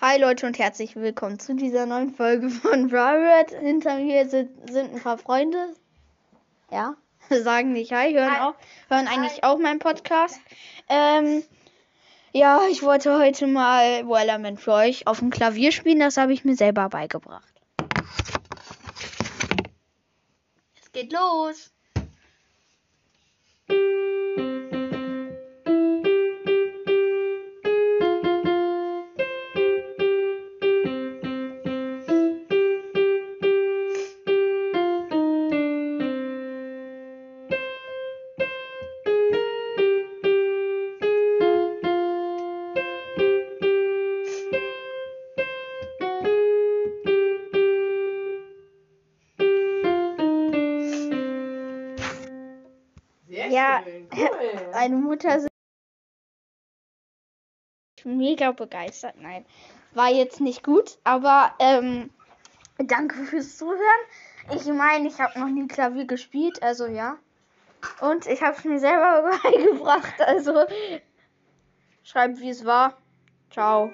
Hi Leute und herzlich willkommen zu dieser neuen Folge von Riot. Hinter mir sind, sind ein paar Freunde. Ja, sagen nicht Hi, hören Hi. auch, hören eigentlich auch meinen Podcast. Ähm, ja, ich wollte heute mal Wellerman für euch auf dem Klavier spielen. Das habe ich mir selber beigebracht. Es geht los. Sehr Ja, schön. Cool. Meine Mutter ist mega begeistert. Nein, war jetzt nicht gut, aber ähm, danke fürs Zuhören. Ich meine, ich habe noch nie Klavier gespielt, also ja. Und ich habe es mir selber beigebracht, also schreibt, wie es war. Ciao.